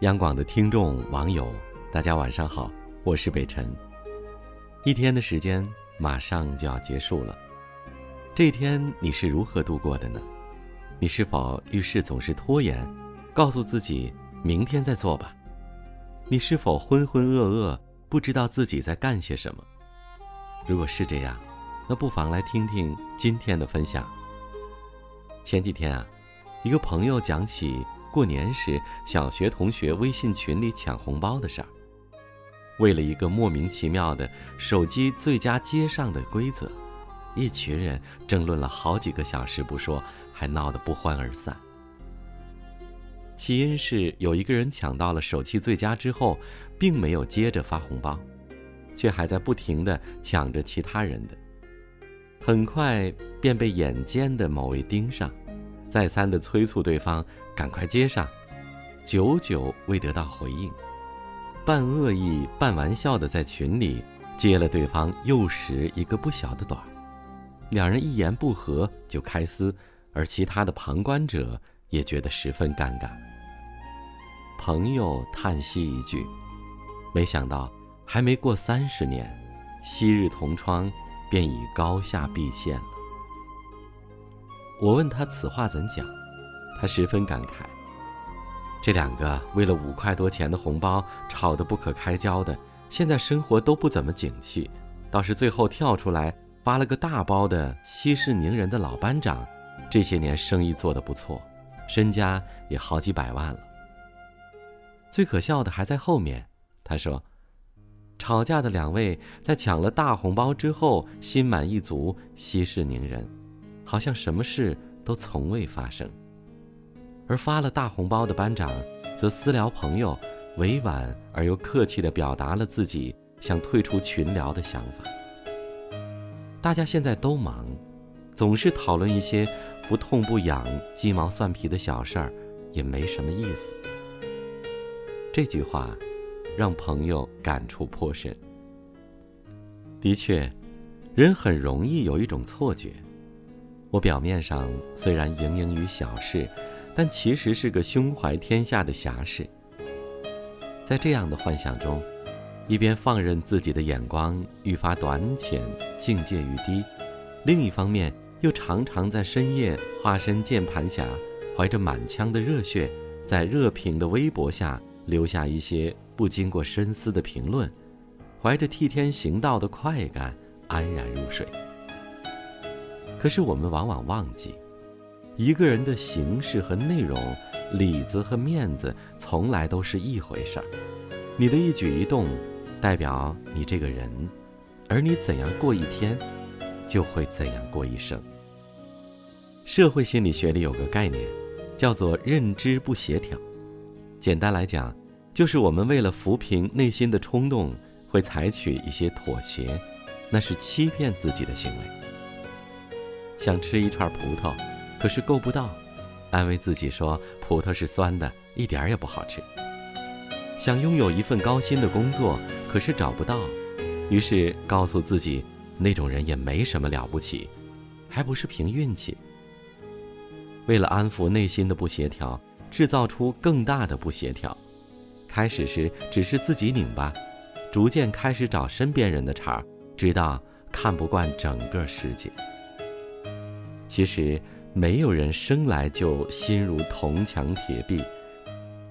央广的听众网友，大家晚上好，我是北辰。一天的时间马上就要结束了，这一天你是如何度过的呢？你是否遇事总是拖延，告诉自己明天再做吧？你是否浑浑噩噩，不知道自己在干些什么？如果是这样，那不妨来听听今天的分享。前几天啊，一个朋友讲起。过年时，小学同学微信群里抢红包的事儿，为了一个莫名其妙的手机最佳接上的规则，一群人争论了好几个小时不说，还闹得不欢而散。起因是有一个人抢到了手气最佳之后，并没有接着发红包，却还在不停的抢着其他人的，很快便被眼尖的某位盯上。再三的催促对方赶快接上，久久未得到回应，半恶意半玩笑的在群里接了对方幼时一个不小的短，两人一言不合就开撕，而其他的旁观者也觉得十分尴尬。朋友叹息一句：“没想到还没过三十年，昔日同窗便已高下毕现了。”我问他此话怎讲，他十分感慨。这两个为了五块多钱的红包吵得不可开交的，现在生活都不怎么景气，倒是最后跳出来发了个大包的息事宁人的老班长，这些年生意做得不错，身家也好几百万了。最可笑的还在后面，他说，吵架的两位在抢了大红包之后心满意足，息事宁人。好像什么事都从未发生，而发了大红包的班长，则私聊朋友，委婉而又客气地表达了自己想退出群聊的想法。大家现在都忙，总是讨论一些不痛不痒、鸡毛蒜皮的小事儿，也没什么意思。这句话，让朋友感触颇深。的确，人很容易有一种错觉。我表面上虽然盈盈于小事，但其实是个胸怀天下的侠士。在这样的幻想中，一边放任自己的眼光愈发短浅、境界愈低，另一方面又常常在深夜化身键盘侠，怀着满腔的热血，在热评的微博下留下一些不经过深思的评论，怀着替天行道的快感安然入睡。可是我们往往忘记，一个人的形式和内容，里子和面子，从来都是一回事儿。你的一举一动，代表你这个人，而你怎样过一天，就会怎样过一生。社会心理学里有个概念，叫做认知不协调。简单来讲，就是我们为了抚平内心的冲动，会采取一些妥协，那是欺骗自己的行为。想吃一串葡萄，可是够不到，安慰自己说葡萄是酸的，一点儿也不好吃。想拥有一份高薪的工作，可是找不到，于是告诉自己那种人也没什么了不起，还不是凭运气。为了安抚内心的不协调，制造出更大的不协调。开始时只是自己拧巴，逐渐开始找身边人的茬，直到看不惯整个世界。其实，没有人生来就心如铜墙铁壁，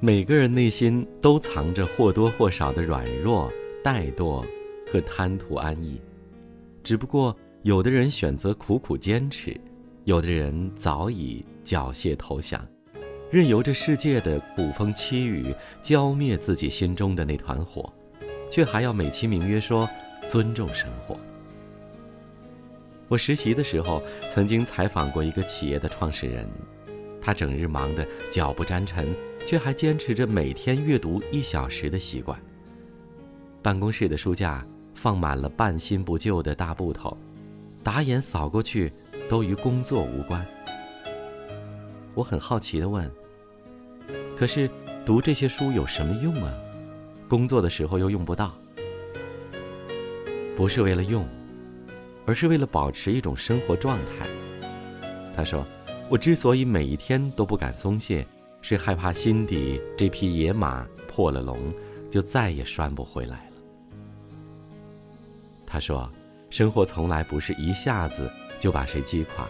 每个人内心都藏着或多或少的软弱、怠惰和贪图安逸。只不过，有的人选择苦苦坚持，有的人早已缴械投降，任由这世界的苦风凄雨浇灭自己心中的那团火，却还要美其名曰说尊重生活。我实习的时候，曾经采访过一个企业的创始人，他整日忙得脚不沾尘，却还坚持着每天阅读一小时的习惯。办公室的书架放满了半新不旧的大部头，打眼扫过去，都与工作无关。我很好奇地问：“可是读这些书有什么用啊？工作的时候又用不到。”不是为了用。而是为了保持一种生活状态。他说：“我之所以每一天都不敢松懈，是害怕心底这匹野马破了笼，就再也拴不回来了。他说：“生活从来不是一下子就把谁击垮，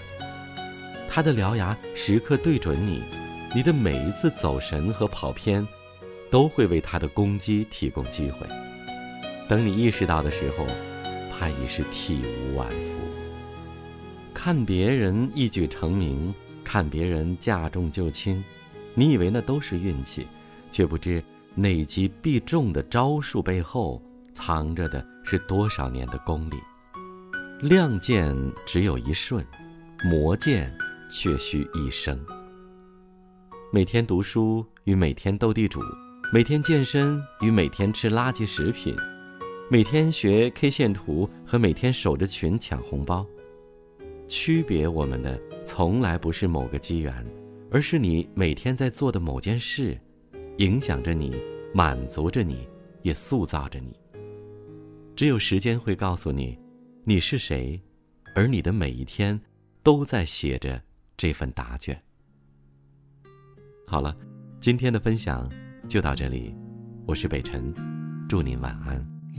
他的獠牙时刻对准你，你的每一次走神和跑偏，都会为他的攻击提供机会。等你意识到的时候，他已是体无完肤。看别人一举成名，看别人驾重就轻，你以为那都是运气，却不知那击必中的招数背后藏着的。”是多少年的功力？亮剑只有一瞬，磨剑却需一生。每天读书与每天斗地主，每天健身与每天吃垃圾食品，每天学 K 线图和每天守着群抢红包，区别我们的从来不是某个机缘，而是你每天在做的某件事，影响着你，满足着你，也塑造着你。只有时间会告诉你，你是谁，而你的每一天，都在写着这份答卷。好了，今天的分享就到这里，我是北辰，祝您晚安。